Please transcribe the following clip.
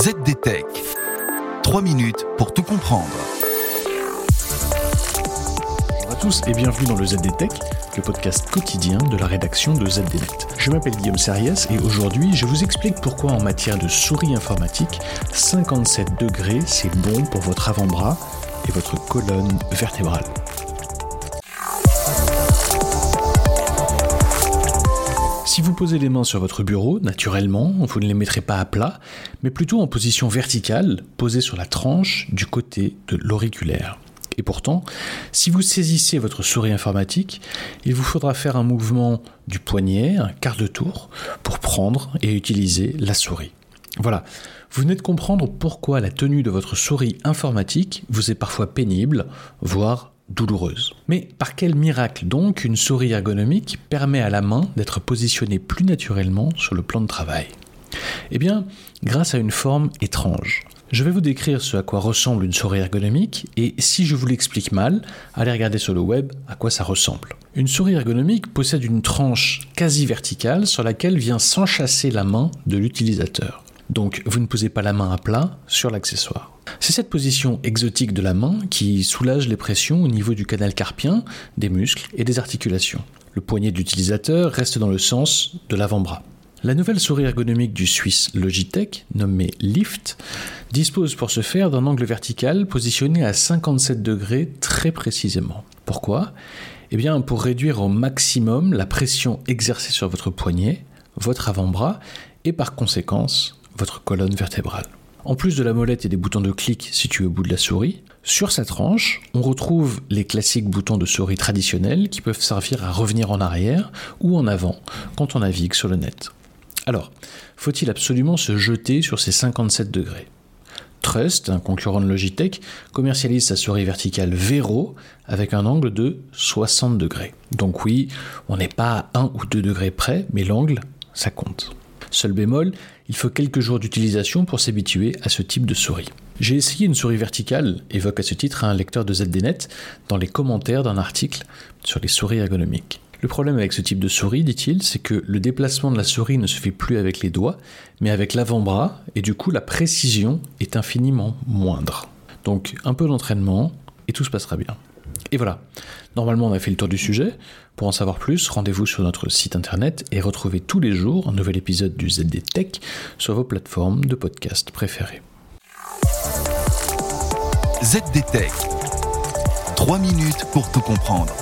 ZDTech. 3 minutes pour tout comprendre. Bonjour à tous et bienvenue dans le ZDTech, le podcast quotidien de la rédaction de ZDNet. Je m'appelle Guillaume Sarias et aujourd'hui je vous explique pourquoi en matière de souris informatique, 57 degrés c'est bon pour votre avant-bras et votre colonne vertébrale. Si vous posez les mains sur votre bureau, naturellement, vous ne les mettrez pas à plat, mais plutôt en position verticale, posée sur la tranche du côté de l'auriculaire. Et pourtant, si vous saisissez votre souris informatique, il vous faudra faire un mouvement du poignet, un quart de tour, pour prendre et utiliser la souris. Voilà, vous venez de comprendre pourquoi la tenue de votre souris informatique vous est parfois pénible, voire Mais par quel miracle donc une souris ergonomique permet à la main d'être positionnée plus naturellement sur le plan de travail? Eh bien, grâce à une forme étrange. Je vais vous décrire ce à quoi ressemble une souris ergonomique et si je vous l'explique mal, allez regarder sur le web à quoi ça ressemble. Une souris ergonomique possède une tranche quasi verticale sur laquelle vient s'enchasser la main de l'utilisateur. Donc vous ne posez pas la main à plat sur l'accessoire. C'est cette position exotique de la main qui soulage les pressions au niveau du canal carpien, des muscles et des articulations. Le poignet de l'utilisateur reste dans le sens de l'avant-bras. La nouvelle souris ergonomique du Suisse Logitech, nommée Lift, dispose pour ce faire d'un angle vertical positionné à 57 degrés très précisément. Pourquoi? Eh bien pour réduire au maximum la pression exercée sur votre poignet, votre avant-bras et par conséquence votre colonne vertébrale. En plus de la molette et des boutons de clic situés au bout de la souris, sur sa tranche, on retrouve les classiques boutons de souris traditionnels qui peuvent servir à revenir en arrière ou en avant quand on navigue sur le net. Alors, faut-il absolument se jeter sur ces 57 degrés? Trust, un concurrent de Logitech, commercialise sa souris verticale Vero avec un angle de 60 degrés. Donc oui, on n'est pas à 1 ou 2 degrés près, mais l'angle, ça compte. Seul bémol, il faut quelques jours d'utilisation pour s'habituer à ce type de souris. J'ai essayé une souris verticale, évoque à ce titre un lecteur de ZDNet, dans les commentaires d'un article sur les souris ergonomiques. Le problème avec ce type de souris, dit-il, c'est que le déplacement de la souris ne se fait plus avec les doigts, mais avec l'avant-bras, et du coup la précision est infiniment moindre. Donc un peu d'entraînement, et tout se passera bien. Et voilà, normalement on a fait le tour du sujet. Pour en savoir plus, rendez-vous sur notre site internet et retrouvez tous les jours un nouvel épisode du ZD Tech sur vos plateformes de podcast préférées. ZD Tech. 3 minutes pour tout comprendre.